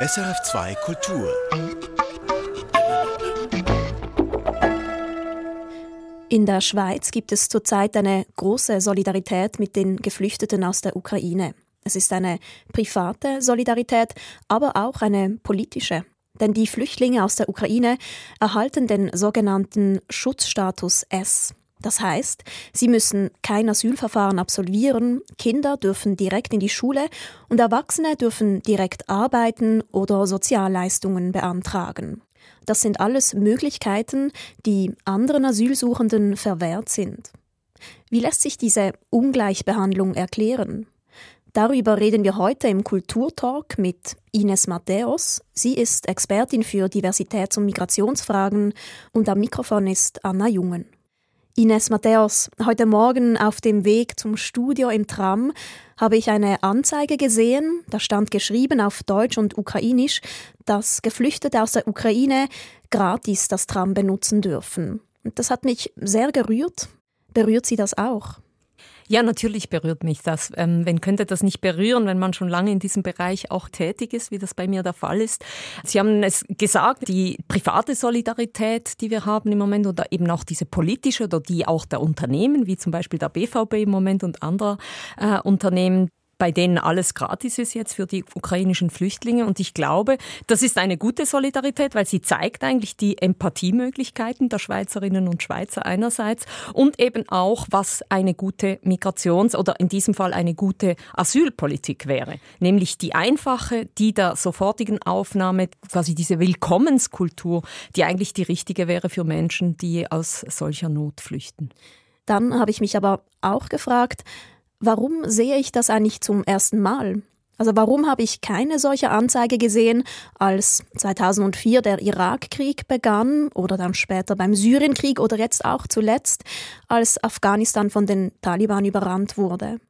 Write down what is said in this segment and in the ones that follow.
SRF2 Kultur. In der Schweiz gibt es zurzeit eine große Solidarität mit den Geflüchteten aus der Ukraine. Es ist eine private Solidarität, aber auch eine politische. Denn die Flüchtlinge aus der Ukraine erhalten den sogenannten Schutzstatus S. Das heißt, sie müssen kein Asylverfahren absolvieren, Kinder dürfen direkt in die Schule und Erwachsene dürfen direkt arbeiten oder Sozialleistungen beantragen. Das sind alles Möglichkeiten, die anderen Asylsuchenden verwehrt sind. Wie lässt sich diese Ungleichbehandlung erklären? Darüber reden wir heute im Kulturtalk mit Ines Matthäus. Sie ist Expertin für Diversitäts- und Migrationsfragen und am Mikrofon ist Anna Jungen. Ines Matthäus, heute Morgen auf dem Weg zum Studio im Tram habe ich eine Anzeige gesehen, da stand geschrieben auf Deutsch und Ukrainisch, dass Geflüchtete aus der Ukraine gratis das Tram benutzen dürfen. Und das hat mich sehr gerührt. Berührt Sie das auch? Ja, natürlich berührt mich das. Ähm, wen könnte das nicht berühren, wenn man schon lange in diesem Bereich auch tätig ist, wie das bei mir der Fall ist? Sie haben es gesagt, die private Solidarität, die wir haben im Moment oder eben auch diese politische oder die auch der Unternehmen, wie zum Beispiel der BVB im Moment und anderer äh, Unternehmen, bei denen alles gratis ist jetzt für die ukrainischen Flüchtlinge. Und ich glaube, das ist eine gute Solidarität, weil sie zeigt eigentlich die Empathiemöglichkeiten der Schweizerinnen und Schweizer einerseits und eben auch, was eine gute Migrations- oder in diesem Fall eine gute Asylpolitik wäre. Nämlich die einfache, die der sofortigen Aufnahme, quasi diese Willkommenskultur, die eigentlich die richtige wäre für Menschen, die aus solcher Not flüchten. Dann habe ich mich aber auch gefragt, warum sehe ich das eigentlich zum ersten Mal? Also warum habe ich keine solche Anzeige gesehen, als 2004 der Irakkrieg begann oder dann später beim Syrienkrieg oder jetzt auch zuletzt, als Afghanistan von den Taliban überrannt wurde?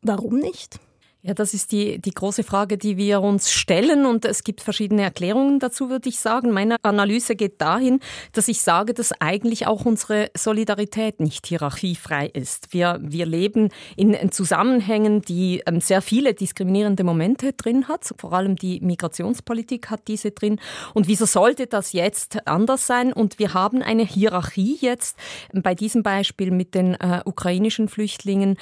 Warum nicht? Ja, das ist die, die große Frage, die wir uns stellen und es gibt verschiedene Erklärungen dazu, würde ich sagen. Meine Analyse geht dahin, dass ich sage, dass eigentlich auch unsere Solidarität nicht hierarchiefrei ist. Wir, wir leben in Zusammenhängen, die ähm, sehr viele diskriminierende Momente drin hat. Vor allem die Migrationspolitik hat diese drin. Und wieso sollte das jetzt anders sein? Und wir haben eine Hierarchie jetzt bei diesem Beispiel mit den äh, ukrainischen Flüchtlingen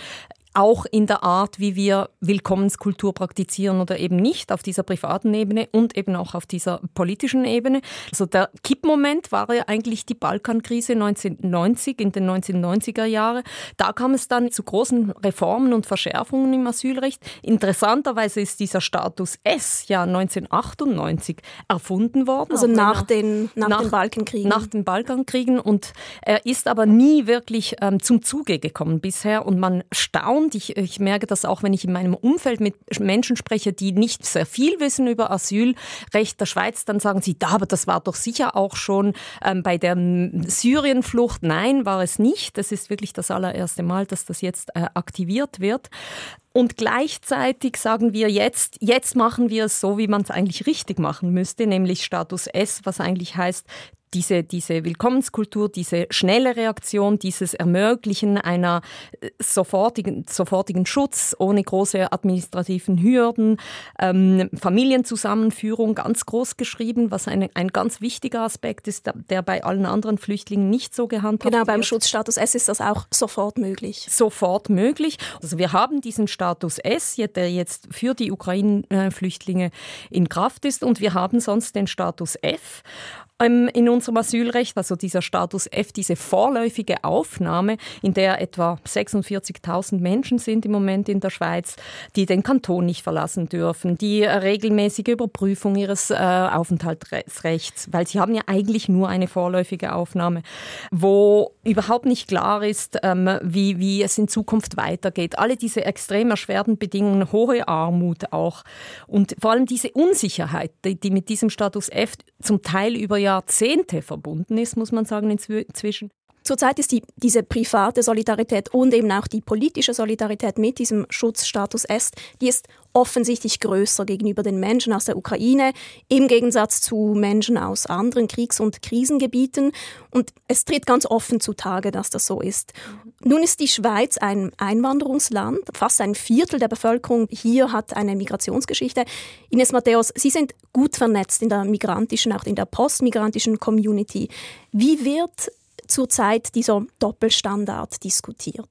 auch in der Art, wie wir Willkommenskultur praktizieren oder eben nicht, auf dieser privaten Ebene und eben auch auf dieser politischen Ebene. Also der Kippmoment war ja eigentlich die Balkankrise 1990 in den 1990er Jahren. Da kam es dann zu großen Reformen und Verschärfungen im Asylrecht. Interessanterweise ist dieser Status S ja 1998 erfunden worden. Also nach, den, nach, nach, den Balkankriegen. Nach den Balkankriegen und er ist aber nie wirklich ähm, zum Zuge gekommen bisher und man staunt kommt. Ich, ich merke das auch, wenn ich in meinem Umfeld mit Menschen spreche, die nicht sehr viel wissen über Asylrecht der Schweiz, dann sagen sie, da, aber das war doch sicher auch schon ähm, bei der Syrienflucht. Nein, war es nicht. Das ist wirklich das allererste Mal, dass das jetzt äh, aktiviert wird. Und gleichzeitig sagen wir jetzt, jetzt machen wir es so, wie man es eigentlich richtig machen müsste, nämlich Status S, was eigentlich heißt, diese, diese Willkommenskultur, diese schnelle Reaktion, dieses Ermöglichen einer äh, sofortigen, sofortigen Schutz ohne große administrativen Hürden, ähm, Familienzusammenführung ganz groß geschrieben, was eine, ein ganz wichtiger Aspekt ist, der, bei allen anderen Flüchtlingen nicht so gehandhabt wird. Genau, beim Schutzstatus S ist das auch sofort möglich. Sofort möglich. Also wir haben diesen Status S, der jetzt für die Ukraine-Flüchtlinge in Kraft ist und wir haben sonst den Status F in unserem Asylrecht, also dieser Status F, diese vorläufige Aufnahme, in der etwa 46.000 Menschen sind im Moment in der Schweiz, die den Kanton nicht verlassen dürfen, die regelmäßige Überprüfung ihres äh, Aufenthaltsrechts, weil sie haben ja eigentlich nur eine vorläufige Aufnahme, wo überhaupt nicht klar ist, ähm, wie, wie es in Zukunft weitergeht. Alle diese extrem erschwerten Bedingungen, hohe Armut auch und vor allem diese Unsicherheit, die mit diesem Status F zum Teil über Jahrzehnte verbunden ist, muss man sagen inzwischen. Zurzeit ist die, diese private Solidarität und eben auch die politische Solidarität mit diesem Schutzstatus S, die ist offensichtlich größer gegenüber den Menschen aus der Ukraine, im Gegensatz zu Menschen aus anderen Kriegs- und Krisengebieten. Und es tritt ganz offen zutage, dass das so ist. Nun ist die Schweiz ein Einwanderungsland. Fast ein Viertel der Bevölkerung hier hat eine Migrationsgeschichte. Ines Matthäus, Sie sind gut vernetzt in der migrantischen, auch in der postmigrantischen Community. Wie wird zurzeit dieser Doppelstandard diskutiert?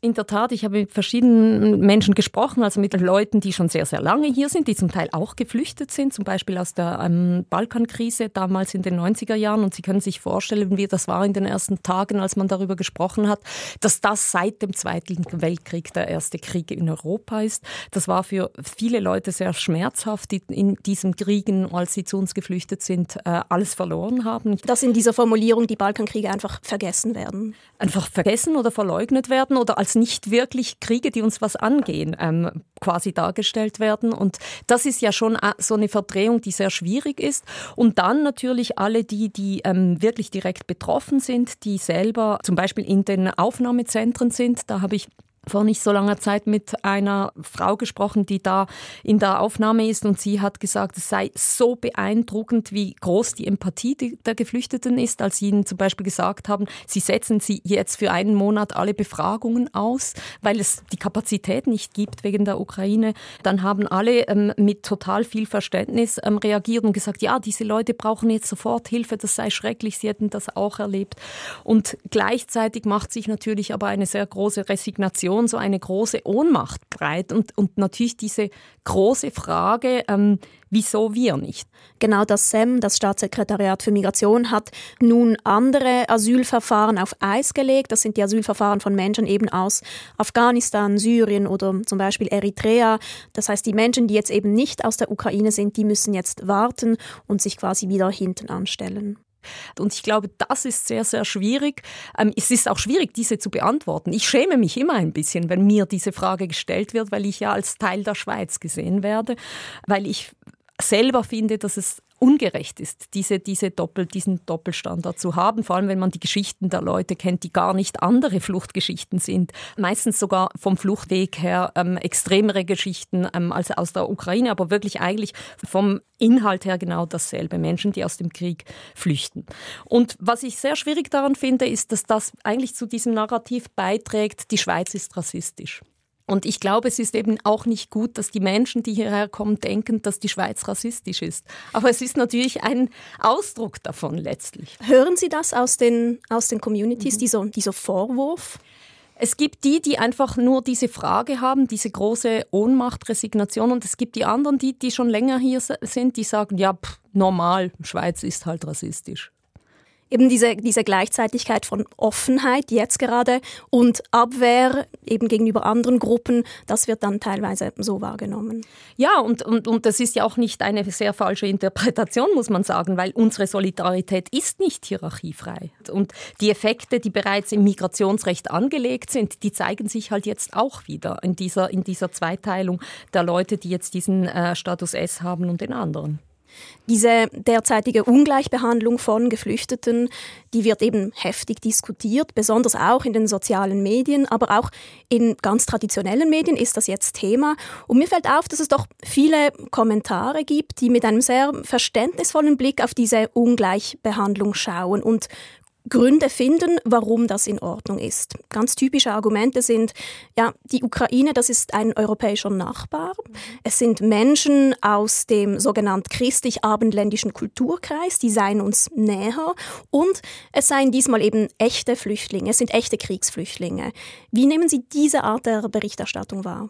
In der Tat, ich habe mit verschiedenen Menschen gesprochen, also mit Leuten, die schon sehr, sehr lange hier sind, die zum Teil auch geflüchtet sind, zum Beispiel aus der ähm, Balkankrise damals in den 90er Jahren. Und Sie können sich vorstellen, wie das war in den ersten Tagen, als man darüber gesprochen hat, dass das seit dem Zweiten Weltkrieg der erste Krieg in Europa ist. Das war für viele Leute sehr schmerzhaft, die in diesen Kriegen, als sie zu uns geflüchtet sind, äh, alles verloren haben. Dass in dieser Formulierung die Balkankriege einfach vergessen werden. Einfach vergessen oder verleugnet werden oder als nicht wirklich Kriege, die uns was angehen, ähm, quasi dargestellt werden. Und das ist ja schon äh, so eine Verdrehung, die sehr schwierig ist. Und dann natürlich alle die, die ähm, wirklich direkt betroffen sind, die selber zum Beispiel in den Aufnahmezentren sind. Da habe ich vor nicht so langer Zeit mit einer Frau gesprochen, die da in der Aufnahme ist und sie hat gesagt, es sei so beeindruckend, wie groß die Empathie der Geflüchteten ist, als sie ihnen zum Beispiel gesagt haben, sie setzen sie jetzt für einen Monat alle Befragungen aus, weil es die Kapazität nicht gibt wegen der Ukraine. Dann haben alle ähm, mit total viel Verständnis ähm, reagiert und gesagt, ja, diese Leute brauchen jetzt sofort Hilfe, das sei schrecklich, sie hätten das auch erlebt. Und gleichzeitig macht sich natürlich aber eine sehr große Resignation Situation so eine große Ohnmacht breit und, und natürlich diese große Frage, ähm, wieso wir nicht? Genau das SEM, das Staatssekretariat für Migration, hat nun andere Asylverfahren auf Eis gelegt. Das sind die Asylverfahren von Menschen eben aus Afghanistan, Syrien oder zum Beispiel Eritrea. Das heißt, die Menschen, die jetzt eben nicht aus der Ukraine sind, die müssen jetzt warten und sich quasi wieder hinten anstellen. Und ich glaube, das ist sehr, sehr schwierig. Ähm, es ist auch schwierig, diese zu beantworten. Ich schäme mich immer ein bisschen, wenn mir diese Frage gestellt wird, weil ich ja als Teil der Schweiz gesehen werde, weil ich selber finde, dass es ungerecht ist, diese, diese Doppel, diesen Doppelstandard zu haben, vor allem wenn man die Geschichten der Leute kennt, die gar nicht andere Fluchtgeschichten sind. Meistens sogar vom Fluchtweg her ähm, extremere Geschichten ähm, als aus der Ukraine, aber wirklich eigentlich vom Inhalt her genau dasselbe. Menschen, die aus dem Krieg flüchten. Und was ich sehr schwierig daran finde, ist, dass das eigentlich zu diesem Narrativ beiträgt, die Schweiz ist rassistisch. Und ich glaube, es ist eben auch nicht gut, dass die Menschen, die hierher kommen, denken, dass die Schweiz rassistisch ist. Aber es ist natürlich ein Ausdruck davon letztlich. Hören Sie das aus den, aus den Communities, mhm. dieser, dieser Vorwurf? Es gibt die, die einfach nur diese Frage haben, diese große Ohnmacht, Resignation. Und es gibt die anderen, die, die schon länger hier sind, die sagen, ja, pff, normal, Schweiz ist halt rassistisch eben diese, diese Gleichzeitigkeit von Offenheit jetzt gerade und Abwehr eben gegenüber anderen Gruppen, das wird dann teilweise so wahrgenommen. Ja, und, und, und das ist ja auch nicht eine sehr falsche Interpretation, muss man sagen, weil unsere Solidarität ist nicht hierarchiefrei. Und die Effekte, die bereits im Migrationsrecht angelegt sind, die zeigen sich halt jetzt auch wieder in dieser, in dieser Zweiteilung der Leute, die jetzt diesen äh, Status S haben und den anderen. Diese derzeitige Ungleichbehandlung von Geflüchteten, die wird eben heftig diskutiert, besonders auch in den sozialen Medien, aber auch in ganz traditionellen Medien ist das jetzt Thema. Und mir fällt auf, dass es doch viele Kommentare gibt, die mit einem sehr verständnisvollen Blick auf diese Ungleichbehandlung schauen und Gründe finden, warum das in Ordnung ist. Ganz typische Argumente sind, ja, die Ukraine, das ist ein europäischer Nachbar. Es sind Menschen aus dem sogenannten christlich-abendländischen Kulturkreis, die seien uns näher. Und es seien diesmal eben echte Flüchtlinge, es sind echte Kriegsflüchtlinge. Wie nehmen Sie diese Art der Berichterstattung wahr?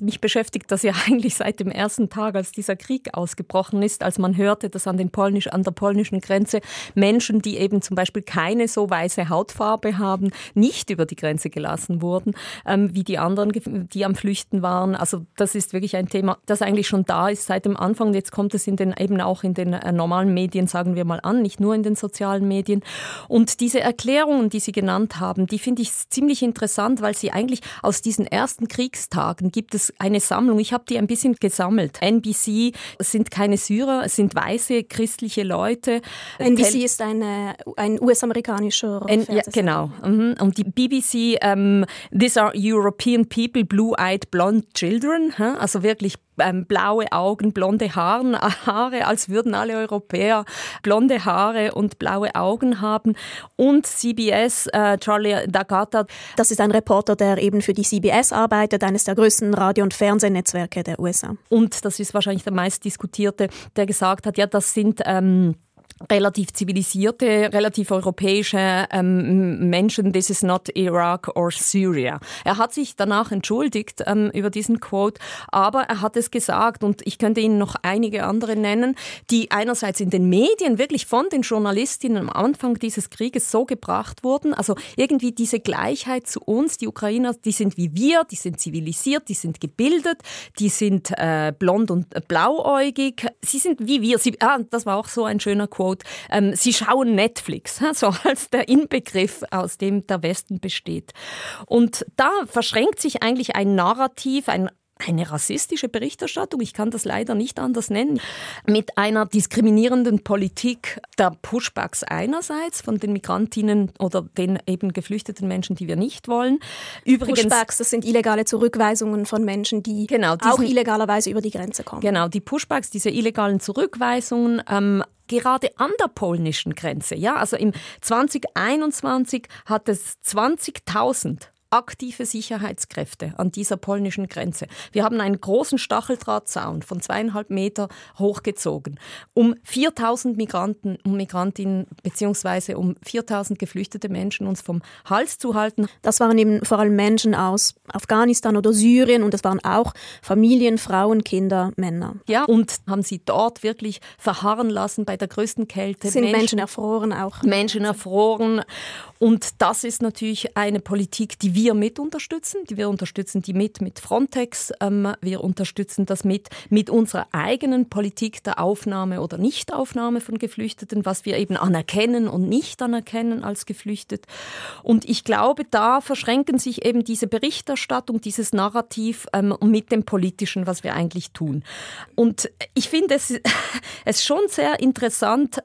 Mich beschäftigt das ja eigentlich seit dem ersten Tag, als dieser Krieg ausgebrochen ist, als man hörte, dass an, den Polnisch, an der polnischen Grenze Menschen, die eben zum Beispiel keine so weiße Hautfarbe haben, nicht über die Grenze gelassen wurden, ähm, wie die anderen, die am Flüchten waren. Also das ist wirklich ein Thema, das eigentlich schon da ist seit dem Anfang. Jetzt kommt es in den, eben auch in den äh, normalen Medien, sagen wir mal an, nicht nur in den sozialen Medien. Und diese Erklärungen, die Sie genannt haben, die finde ich ziemlich interessant, weil sie eigentlich aus diesen ersten Kriegstagen gibt es ist eine Sammlung. Ich habe die ein bisschen gesammelt. NBC sind keine Syrer, es sind weiße christliche Leute. NBC ist eine, ein US-amerikanischer Ja, genau. Mhm. Und die BBC, um, ähm, These are European people, blue-eyed blonde children. Also wirklich ähm, blaue Augen, blonde Haaren, Haare, als würden alle Europäer blonde Haare und blaue Augen haben. Und CBS, äh, Charlie D'Agata. Das ist ein Reporter, der eben für die CBS arbeitet, eines der größten Radio- und Fernsehnetzwerke der USA. Und das ist wahrscheinlich der meistdiskutierte, der gesagt hat, ja, das sind ähm, relativ zivilisierte, relativ europäische ähm, Menschen, this is not Iraq or Syria. Er hat sich danach entschuldigt ähm, über diesen Quote, aber er hat es gesagt und ich könnte Ihnen noch einige andere nennen, die einerseits in den Medien wirklich von den Journalistinnen am Anfang dieses Krieges so gebracht wurden, also irgendwie diese Gleichheit zu uns, die Ukrainer, die sind wie wir, die sind zivilisiert, die sind gebildet, die sind äh, blond und blauäugig, sie sind wie wir. Sie, ah, das war auch so ein schöner Quote Quote, ähm, sie schauen Netflix, so als der Inbegriff, aus dem der Westen besteht. Und da verschränkt sich eigentlich ein Narrativ, ein eine rassistische Berichterstattung, ich kann das leider nicht anders nennen, mit einer diskriminierenden Politik der Pushbacks einerseits von den Migrantinnen oder den eben geflüchteten Menschen, die wir nicht wollen. Übrigens, Pushbacks, das sind illegale Zurückweisungen von Menschen, die genau, diesen, auch illegalerweise über die Grenze kommen. Genau, die Pushbacks, diese illegalen Zurückweisungen, ähm, gerade an der polnischen Grenze. Ja, also im 2021 hat es 20.000 aktive Sicherheitskräfte an dieser polnischen Grenze. Wir haben einen großen Stacheldrahtzaun von zweieinhalb Meter hochgezogen, um 4000 Migranten und Migrantinnen beziehungsweise um 4000 geflüchtete Menschen uns vom Hals zu halten. Das waren eben vor allem Menschen aus Afghanistan oder Syrien und es waren auch Familien, Frauen, Kinder, Männer. Ja, und haben sie dort wirklich verharren lassen bei der größten Kälte. Sind Menschen, Menschen erfroren auch. Menschen erfroren. Und das ist natürlich eine Politik, die wir mit unterstützen. Wir unterstützen die mit mit Frontex. Ähm, wir unterstützen das mit mit unserer eigenen Politik der Aufnahme oder Nichtaufnahme von Geflüchteten, was wir eben anerkennen und nicht anerkennen als geflüchtet. Und ich glaube, da verschränken sich eben diese Berichterstattung, dieses Narrativ ähm, mit dem Politischen, was wir eigentlich tun. Und ich finde es, es schon sehr interessant,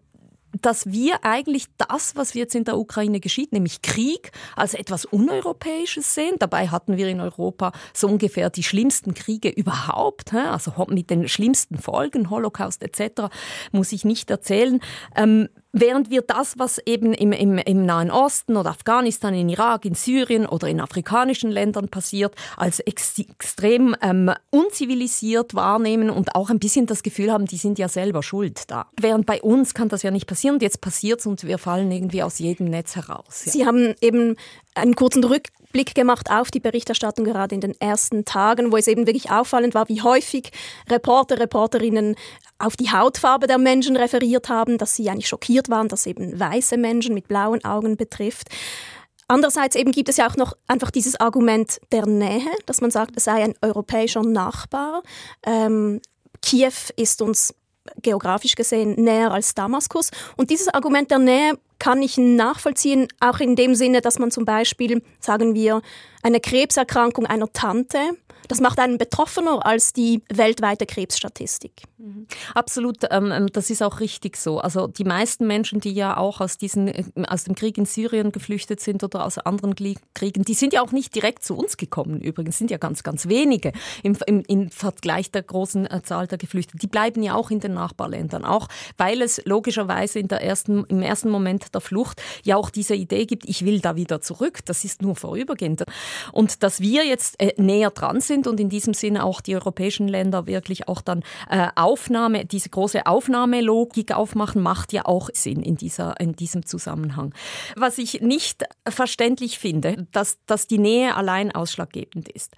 dass wir eigentlich das, was jetzt in der Ukraine geschieht, nämlich Krieg, als etwas Uneuropäisches sehen. Dabei hatten wir in Europa so ungefähr die schlimmsten Kriege überhaupt, also mit den schlimmsten Folgen, Holocaust etc., muss ich nicht erzählen. Ähm, Während wir das, was eben im, im, im Nahen Osten oder Afghanistan, in Irak, in Syrien oder in afrikanischen Ländern passiert, als ex extrem ähm, unzivilisiert wahrnehmen und auch ein bisschen das Gefühl haben, die sind ja selber schuld da. Während bei uns kann das ja nicht passieren und jetzt passiert es und wir fallen irgendwie aus jedem Netz heraus. Ja. Sie haben eben einen kurzen Rückblick gemacht auf die Berichterstattung gerade in den ersten Tagen, wo es eben wirklich auffallend war, wie häufig Reporter, Reporterinnen auf die Hautfarbe der Menschen referiert haben, dass sie eigentlich schockiert waren, dass eben weiße Menschen mit blauen Augen betrifft. Andererseits eben gibt es ja auch noch einfach dieses Argument der Nähe, dass man sagt, es sei ein europäischer Nachbar. Ähm, Kiew ist uns geografisch gesehen näher als Damaskus. Und dieses Argument der Nähe kann ich nachvollziehen, auch in dem Sinne, dass man zum Beispiel, sagen wir, eine Krebserkrankung einer Tante das macht einen betroffener als die weltweite Krebsstatistik. Mhm. Absolut, ähm, ähm, das ist auch richtig so. Also die meisten Menschen, die ja auch aus, diesen, äh, aus dem Krieg in Syrien geflüchtet sind oder aus anderen Kriegen, die sind ja auch nicht direkt zu uns gekommen übrigens, sind ja ganz, ganz wenige im, im, im Vergleich der großen äh, Zahl der Geflüchteten. Die bleiben ja auch in den Nachbarländern, auch weil es logischerweise in der ersten, im ersten Moment der Flucht ja auch diese Idee gibt, ich will da wieder zurück, das ist nur vorübergehend. Und dass wir jetzt äh, näher dran sind, sind und in diesem Sinne auch die europäischen Länder wirklich auch dann äh, Aufnahme, diese große Aufnahmelogik aufmachen, macht ja auch Sinn in, dieser, in diesem Zusammenhang. Was ich nicht verständlich finde, dass, dass die Nähe allein ausschlaggebend ist.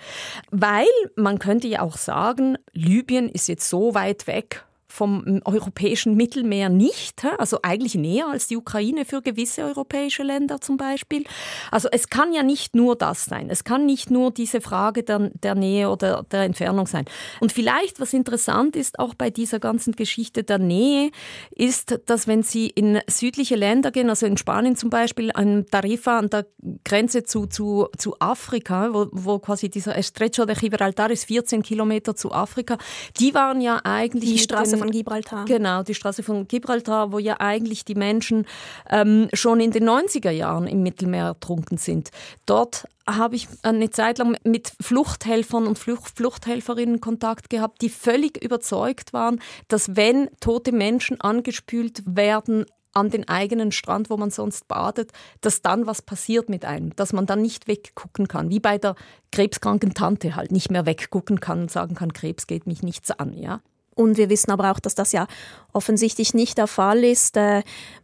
Weil man könnte ja auch sagen, Libyen ist jetzt so weit weg vom europäischen Mittelmeer nicht, also eigentlich näher als die Ukraine für gewisse europäische Länder zum Beispiel. Also es kann ja nicht nur das sein, es kann nicht nur diese Frage der, der Nähe oder der Entfernung sein. Und vielleicht, was interessant ist, auch bei dieser ganzen Geschichte der Nähe, ist, dass wenn Sie in südliche Länder gehen, also in Spanien zum Beispiel, an Tarifa, an der Grenze zu, zu, zu Afrika, wo, wo quasi dieser Estrecho de Gibraltar ist 14 Kilometer zu Afrika, die waren ja eigentlich... Die Straße von Gibraltar. Genau, die Straße von Gibraltar, wo ja eigentlich die Menschen ähm, schon in den 90er Jahren im Mittelmeer ertrunken sind. Dort habe ich eine Zeit lang mit Fluchthelfern und Flucht Fluchthelferinnen Kontakt gehabt, die völlig überzeugt waren, dass wenn tote Menschen angespült werden an den eigenen Strand, wo man sonst badet, dass dann was passiert mit einem, dass man dann nicht weggucken kann, wie bei der krebskranken Tante halt nicht mehr weggucken kann und sagen kann, Krebs geht mich nichts an, ja. Und wir wissen aber auch, dass das ja offensichtlich nicht der Fall ist. Äh,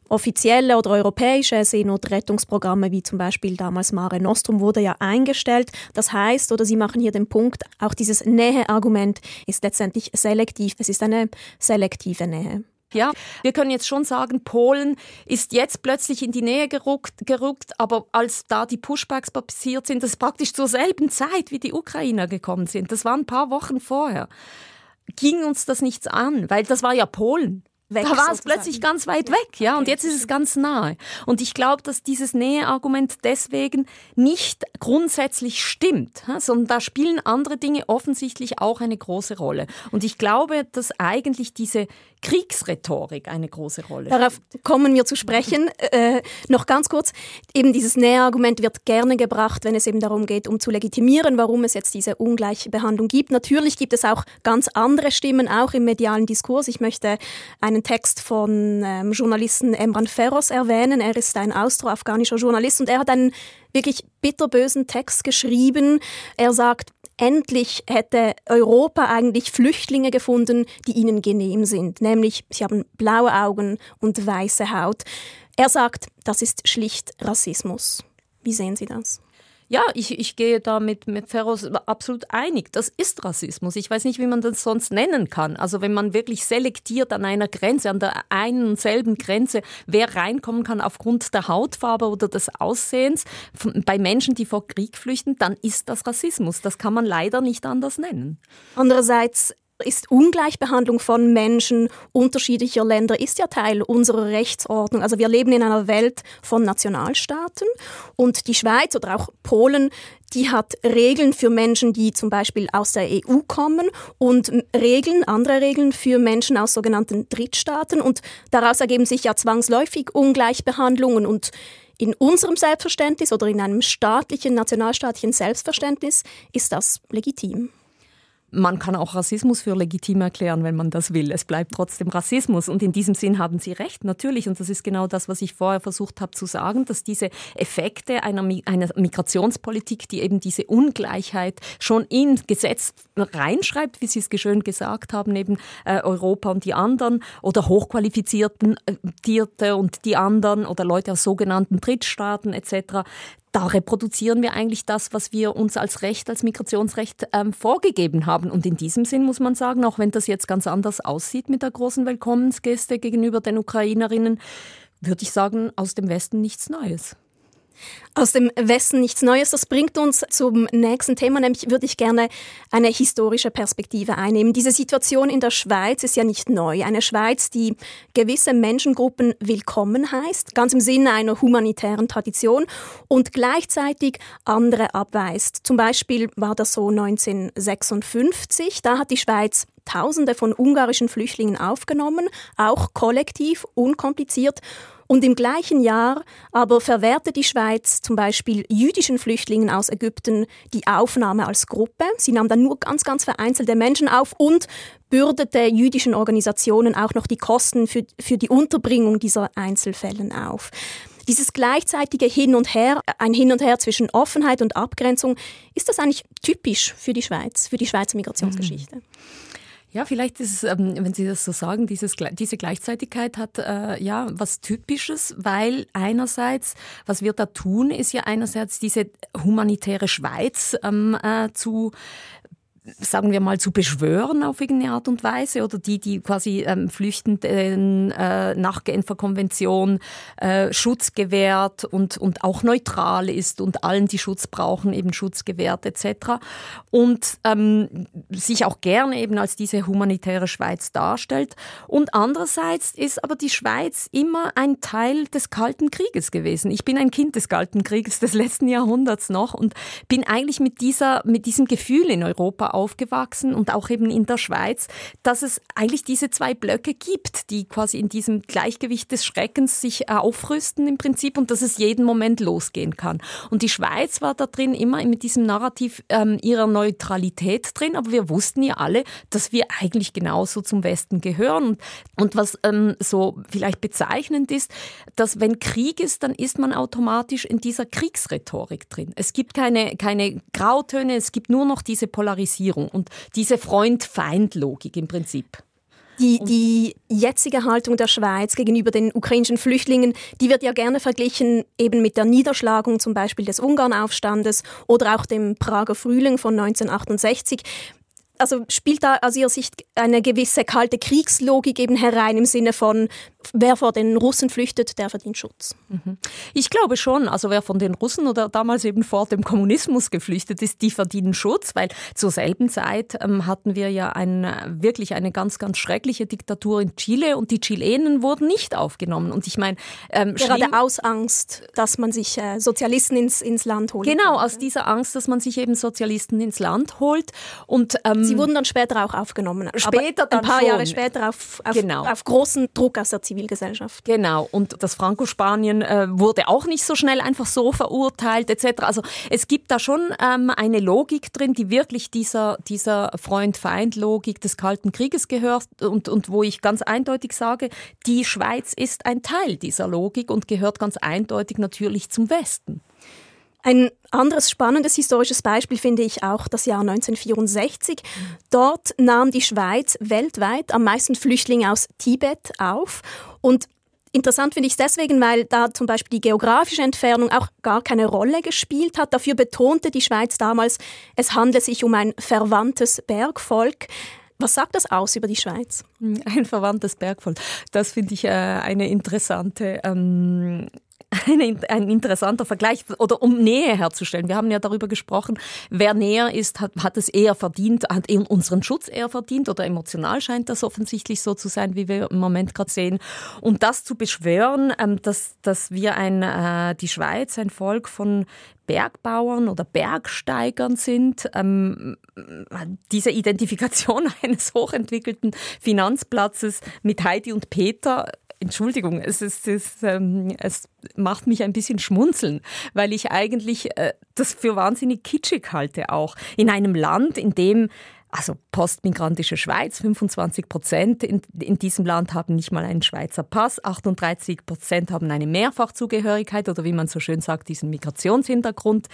offizielle oder europäische Seenotrettungsprogramme, wie zum Beispiel damals Mare Nostrum, wurde ja eingestellt. Das heißt, oder Sie machen hier den Punkt, auch dieses Näheargument ist letztendlich selektiv. Es ist eine selektive Nähe. Ja, wir können jetzt schon sagen, Polen ist jetzt plötzlich in die Nähe gerückt, gerückt, aber als da die Pushbacks passiert sind, das ist praktisch zur selben Zeit, wie die Ukrainer gekommen sind. Das waren ein paar Wochen vorher ging uns das nichts an, weil das war ja Polen. Weg, da war es plötzlich ganz weit weg, ja, und jetzt ist es ganz nahe. Und ich glaube, dass dieses Näheargument deswegen nicht grundsätzlich stimmt, sondern da spielen andere Dinge offensichtlich auch eine große Rolle. Und ich glaube, dass eigentlich diese Kriegsrhetorik eine große Rolle spielt. Darauf kommen wir zu sprechen. Äh, noch ganz kurz, eben dieses Näheargument wird gerne gebracht, wenn es eben darum geht, um zu legitimieren, warum es jetzt diese Ungleichbehandlung gibt. Natürlich gibt es auch ganz andere Stimmen, auch im medialen Diskurs. Ich möchte einen Text von ähm, Journalisten Emran Ferros erwähnen. Er ist ein austroafghanischer Journalist und er hat einen wirklich bitterbösen Text geschrieben. Er sagt, endlich hätte Europa eigentlich Flüchtlinge gefunden, die ihnen genehm sind. Nämlich, sie haben blaue Augen und weiße Haut. Er sagt, das ist schlicht Rassismus. Wie sehen Sie das? Ja, ich, ich gehe da mit, mit Ferros absolut einig. Das ist Rassismus. Ich weiß nicht, wie man das sonst nennen kann. Also wenn man wirklich selektiert an einer Grenze, an der einen und selben Grenze, wer reinkommen kann aufgrund der Hautfarbe oder des Aussehens bei Menschen, die vor Krieg flüchten, dann ist das Rassismus. Das kann man leider nicht anders nennen. Andererseits ist Ungleichbehandlung von Menschen unterschiedlicher Länder ist ja Teil unserer Rechtsordnung. Also wir leben in einer Welt von Nationalstaaten und die Schweiz oder auch Polen, die hat Regeln für Menschen, die zum Beispiel aus der EU kommen und Regeln, andere Regeln für Menschen aus sogenannten Drittstaaten und daraus ergeben sich ja zwangsläufig Ungleichbehandlungen und in unserem Selbstverständnis oder in einem staatlichen, nationalstaatlichen Selbstverständnis ist das legitim. Man kann auch Rassismus für legitim erklären, wenn man das will. Es bleibt trotzdem Rassismus. Und in diesem Sinn haben Sie recht, natürlich. Und das ist genau das, was ich vorher versucht habe zu sagen, dass diese Effekte einer, einer Migrationspolitik, die eben diese Ungleichheit schon in Gesetz reinschreibt, wie Sie es schön gesagt haben, eben äh, Europa und die anderen oder hochqualifizierten äh, und die anderen oder Leute aus sogenannten Drittstaaten etc., da reproduzieren wir eigentlich das, was wir uns als Recht, als Migrationsrecht ähm, vorgegeben haben. Und in diesem Sinn muss man sagen, auch wenn das jetzt ganz anders aussieht mit der großen Willkommensgeste gegenüber den Ukrainerinnen, würde ich sagen, aus dem Westen nichts Neues. Aus dem Westen nichts Neues. Das bringt uns zum nächsten Thema, nämlich würde ich gerne eine historische Perspektive einnehmen. Diese Situation in der Schweiz ist ja nicht neu. Eine Schweiz, die gewisse Menschengruppen willkommen heißt, ganz im Sinne einer humanitären Tradition und gleichzeitig andere abweist. Zum Beispiel war das so 1956. Da hat die Schweiz Tausende von ungarischen Flüchtlingen aufgenommen, auch kollektiv, unkompliziert. Und im gleichen Jahr aber verwehrte die Schweiz zum Beispiel jüdischen Flüchtlingen aus Ägypten die Aufnahme als Gruppe. Sie nahm dann nur ganz, ganz vereinzelte Menschen auf und bürdete jüdischen Organisationen auch noch die Kosten für, für die Unterbringung dieser Einzelfällen auf. Dieses gleichzeitige Hin und Her, ein Hin und Her zwischen Offenheit und Abgrenzung, ist das eigentlich typisch für die Schweiz, für die Schweizer Migrationsgeschichte? Mhm. Ja, vielleicht ist es, ähm, wenn Sie das so sagen, dieses, diese Gleichzeitigkeit hat äh, ja was Typisches, weil einerseits, was wir da tun, ist ja einerseits diese humanitäre Schweiz ähm, äh, zu sagen wir mal, zu beschwören auf irgendeine Art und Weise oder die, die quasi ähm, Flüchtenden äh, nach Genfer Konvention äh, Schutz gewährt und, und auch neutral ist und allen, die Schutz brauchen, eben Schutz gewährt etc. Und ähm, sich auch gerne eben als diese humanitäre Schweiz darstellt. Und andererseits ist aber die Schweiz immer ein Teil des Kalten Krieges gewesen. Ich bin ein Kind des Kalten Krieges des letzten Jahrhunderts noch und bin eigentlich mit dieser, mit diesem Gefühl in Europa aufgewachsen und auch eben in der Schweiz, dass es eigentlich diese zwei Blöcke gibt, die quasi in diesem Gleichgewicht des Schreckens sich aufrüsten im Prinzip und dass es jeden Moment losgehen kann. Und die Schweiz war da drin immer mit diesem Narrativ ähm, ihrer Neutralität drin, aber wir wussten ja alle, dass wir eigentlich genauso zum Westen gehören. Und, und was ähm, so vielleicht bezeichnend ist, dass wenn Krieg ist, dann ist man automatisch in dieser Kriegsrhetorik drin. Es gibt keine, keine Grautöne, es gibt nur noch diese Polarisierung und diese Freund-Feind-Logik im Prinzip. Die, die jetzige Haltung der Schweiz gegenüber den ukrainischen Flüchtlingen, die wird ja gerne verglichen eben mit der Niederschlagung zum Beispiel des Ungarnaufstandes oder auch dem Prager Frühling von 1968 also spielt da aus Ihrer Sicht eine gewisse kalte Kriegslogik eben herein im Sinne von, wer vor den Russen flüchtet, der verdient Schutz? Mhm. Ich glaube schon. Also wer von den Russen oder damals eben vor dem Kommunismus geflüchtet ist, die verdienen Schutz, weil zur selben Zeit ähm, hatten wir ja ein, wirklich eine ganz, ganz schreckliche Diktatur in Chile und die Chilenen wurden nicht aufgenommen. Und ich meine, ähm, gerade aus Angst, dass man sich äh, Sozialisten ins, ins Land holt. Genau, aus dieser Angst, dass man sich eben Sozialisten ins Land holt. Und ähm, Sie wurden dann später auch aufgenommen. Später dann Ein paar schon. Jahre später auf, auf, genau. auf großen Druck aus der Zivilgesellschaft. Genau. Und das Franco-Spanien äh, wurde auch nicht so schnell einfach so verurteilt etc. Also es gibt da schon ähm, eine Logik drin, die wirklich dieser, dieser Freund-Feind-Logik des Kalten Krieges gehört und, und wo ich ganz eindeutig sage, die Schweiz ist ein Teil dieser Logik und gehört ganz eindeutig natürlich zum Westen. Ein anderes spannendes historisches Beispiel finde ich auch das Jahr 1964. Dort nahm die Schweiz weltweit am meisten Flüchtlinge aus Tibet auf und Interessant finde ich es deswegen, weil da zum Beispiel die geografische Entfernung auch gar keine Rolle gespielt hat. Dafür betonte die Schweiz damals, es handle sich um ein verwandtes Bergvolk. Was sagt das aus über die Schweiz? Ein verwandtes Bergvolk. Das finde ich äh, eine interessante ähm, ein, ein interessanter Vergleich oder um Nähe herzustellen. Wir haben ja darüber gesprochen, wer näher ist, hat, hat es eher verdient, hat unseren Schutz eher verdient oder emotional scheint das offensichtlich so zu sein, wie wir im Moment gerade sehen. Und das zu beschwören, ähm, dass, dass wir ein, äh, die Schweiz ein Volk von Bergbauern oder Bergsteigern sind. Ähm, diese Identifikation eines hochentwickelten Finanzplatzes mit Heidi und Peter Entschuldigung, es, ist, es, ähm, es macht mich ein bisschen schmunzeln, weil ich eigentlich äh, das für wahnsinnig kitschig halte auch. In einem Land, in dem also postmigrantische Schweiz, 25 Prozent in, in, diesem Land haben nicht mal einen Schweizer Pass, 38 Prozent haben eine Mehrfachzugehörigkeit oder wie man so schön sagt, diesen Migrationshintergrund.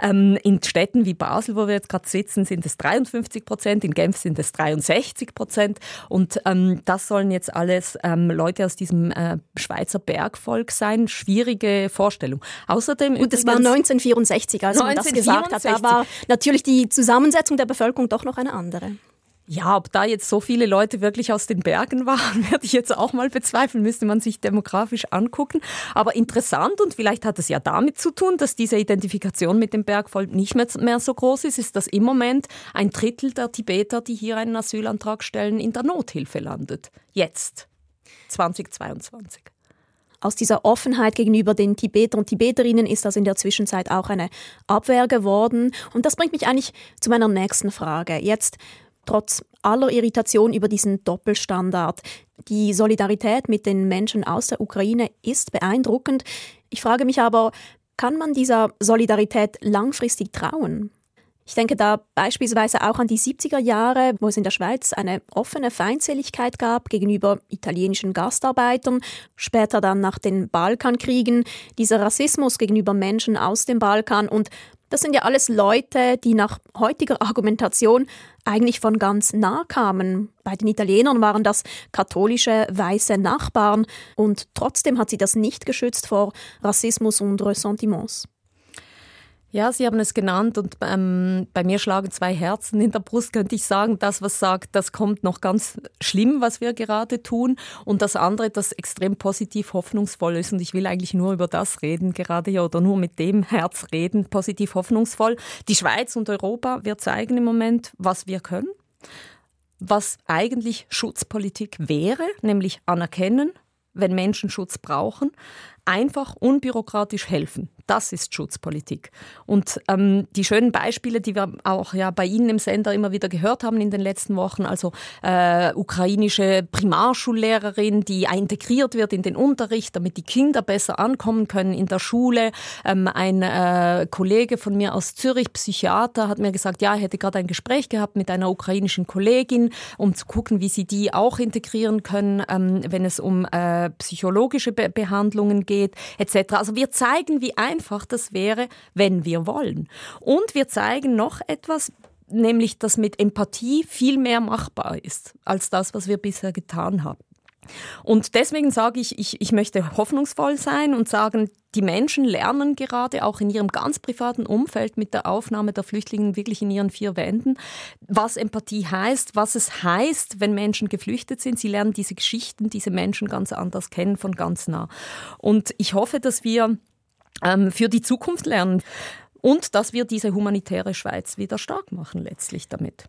Ähm, in Städten wie Basel, wo wir jetzt gerade sitzen, sind es 53 Prozent, in Genf sind es 63 Prozent und ähm, das sollen jetzt alles ähm, Leute aus diesem äh, Schweizer Bergvolk sein. Schwierige Vorstellung. Außerdem und das war 1964, als 1964. man das gesagt hat. Da war natürlich die Zusammensetzung der Bevölkerung doch noch eine andere andere. Ja, ob da jetzt so viele Leute wirklich aus den Bergen waren, werde ich jetzt auch mal bezweifeln, müsste man sich demografisch angucken. Aber interessant und vielleicht hat es ja damit zu tun, dass diese Identifikation mit dem Bergvolk nicht mehr, mehr so groß ist, ist, dass im Moment ein Drittel der Tibeter, die hier einen Asylantrag stellen, in der Nothilfe landet. Jetzt, 2022. Aus dieser Offenheit gegenüber den Tibeter und Tibeterinnen ist das in der Zwischenzeit auch eine Abwehr geworden. Und das bringt mich eigentlich zu meiner nächsten Frage. Jetzt, trotz aller Irritation über diesen Doppelstandard, die Solidarität mit den Menschen aus der Ukraine ist beeindruckend. Ich frage mich aber, kann man dieser Solidarität langfristig trauen? Ich denke da beispielsweise auch an die 70er Jahre, wo es in der Schweiz eine offene Feindseligkeit gab gegenüber italienischen Gastarbeitern, später dann nach den Balkankriegen, dieser Rassismus gegenüber Menschen aus dem Balkan und das sind ja alles Leute, die nach heutiger Argumentation eigentlich von ganz nah kamen. Bei den Italienern waren das katholische weiße Nachbarn und trotzdem hat sie das nicht geschützt vor Rassismus und Ressentiments. Ja, Sie haben es genannt und ähm, bei mir schlagen zwei Herzen in der Brust, könnte ich sagen. Das, was sagt, das kommt noch ganz schlimm, was wir gerade tun. Und das andere, das extrem positiv hoffnungsvoll ist. Und ich will eigentlich nur über das reden, gerade ja, oder nur mit dem Herz reden, positiv hoffnungsvoll. Die Schweiz und Europa, wir zeigen im Moment, was wir können. Was eigentlich Schutzpolitik wäre, nämlich anerkennen, wenn Menschen Schutz brauchen, einfach unbürokratisch helfen. Das ist Schutzpolitik. Und ähm, die schönen Beispiele, die wir auch ja bei Ihnen im Sender immer wieder gehört haben in den letzten Wochen, also äh, ukrainische Primarschullehrerin, die integriert wird in den Unterricht, damit die Kinder besser ankommen können in der Schule. Ähm, ein äh, Kollege von mir aus Zürich, Psychiater, hat mir gesagt, ja, er hätte gerade ein Gespräch gehabt mit einer ukrainischen Kollegin, um zu gucken, wie sie die auch integrieren können, ähm, wenn es um äh, psychologische Be Behandlungen geht, etc. Also wir zeigen, wie ein einfach das wäre, wenn wir wollen. Und wir zeigen noch etwas, nämlich dass mit Empathie viel mehr machbar ist als das, was wir bisher getan haben. Und deswegen sage ich, ich, ich möchte hoffnungsvoll sein und sagen, die Menschen lernen gerade auch in ihrem ganz privaten Umfeld mit der Aufnahme der Flüchtlinge wirklich in ihren vier Wänden, was Empathie heißt, was es heißt, wenn Menschen geflüchtet sind. Sie lernen diese Geschichten, diese Menschen ganz anders kennen, von ganz nah. Und ich hoffe, dass wir für die Zukunft lernen und dass wir diese humanitäre Schweiz wieder stark machen letztlich damit.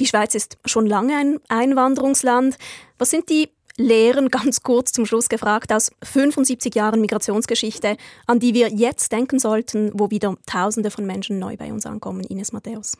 Die Schweiz ist schon lange ein Einwanderungsland. Was sind die Lehren, ganz kurz zum Schluss gefragt, aus 75 Jahren Migrationsgeschichte, an die wir jetzt denken sollten, wo wieder Tausende von Menschen neu bei uns ankommen? Ines Matthäus.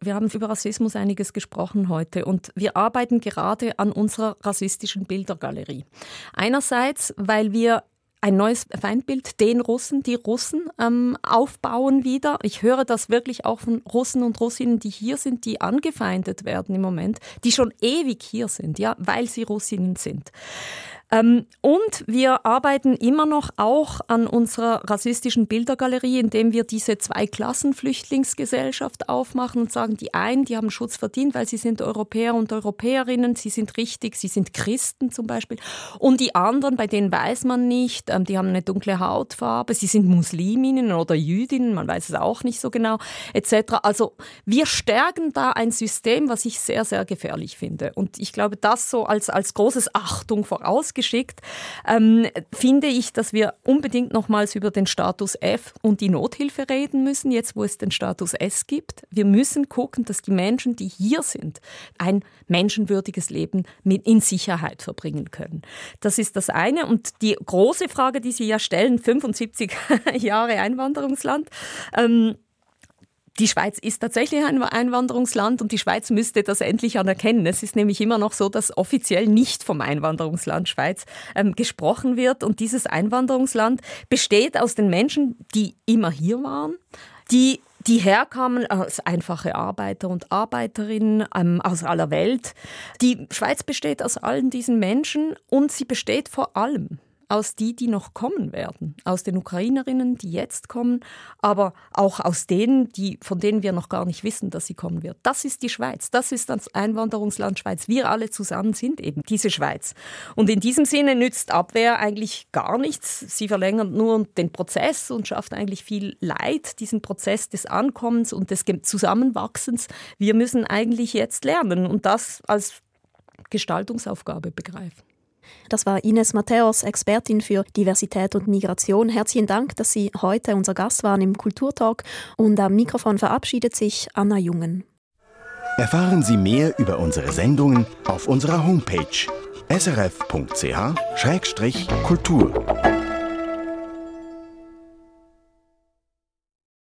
Wir haben über Rassismus einiges gesprochen heute und wir arbeiten gerade an unserer rassistischen Bildergalerie. Einerseits, weil wir ein neues Feindbild, den Russen, die Russen ähm, aufbauen wieder. Ich höre das wirklich auch von Russen und Russinnen, die hier sind, die angefeindet werden im Moment, die schon ewig hier sind, ja, weil sie Russinnen sind. Ähm, und wir arbeiten immer noch auch an unserer rassistischen Bildergalerie, indem wir diese Zwei-Klassen-Flüchtlingsgesellschaft aufmachen und sagen, die einen, die haben Schutz verdient, weil sie sind Europäer und Europäerinnen, sie sind richtig, sie sind Christen zum Beispiel. Und die anderen, bei denen weiß man nicht, ähm, die haben eine dunkle Hautfarbe, sie sind Musliminnen oder Jüdinnen, man weiß es auch nicht so genau, etc. Also wir stärken da ein System, was ich sehr, sehr gefährlich finde. Und ich glaube, das so als, als großes Achtung vorausgestellt geschickt, ähm, finde ich, dass wir unbedingt nochmals über den Status F und die Nothilfe reden müssen, jetzt wo es den Status S gibt. Wir müssen gucken, dass die Menschen, die hier sind, ein menschenwürdiges Leben in Sicherheit verbringen können. Das ist das eine. Und die große Frage, die Sie ja stellen, 75 Jahre Einwanderungsland, ähm, die Schweiz ist tatsächlich ein Einwanderungsland und die Schweiz müsste das endlich anerkennen. Es ist nämlich immer noch so, dass offiziell nicht vom Einwanderungsland Schweiz ähm, gesprochen wird. Und dieses Einwanderungsland besteht aus den Menschen, die immer hier waren, die die herkamen als einfache Arbeiter und Arbeiterinnen ähm, aus aller Welt. Die Schweiz besteht aus allen diesen Menschen und sie besteht vor allem aus die, die noch kommen werden, aus den Ukrainerinnen, die jetzt kommen, aber auch aus denen, die, von denen wir noch gar nicht wissen, dass sie kommen wird. Das ist die Schweiz, das ist das Einwanderungsland Schweiz. Wir alle zusammen sind eben diese Schweiz. Und in diesem Sinne nützt Abwehr eigentlich gar nichts. Sie verlängert nur den Prozess und schafft eigentlich viel Leid, diesen Prozess des Ankommens und des Zusammenwachsens. Wir müssen eigentlich jetzt lernen und das als Gestaltungsaufgabe begreifen. Das war Ines Matthäus, Expertin für Diversität und Migration. Herzlichen Dank, dass Sie heute unser Gast waren im Kulturtalk. Und am Mikrofon verabschiedet sich Anna Jungen. Erfahren Sie mehr über unsere Sendungen auf unserer Homepage srf.ch-kultur.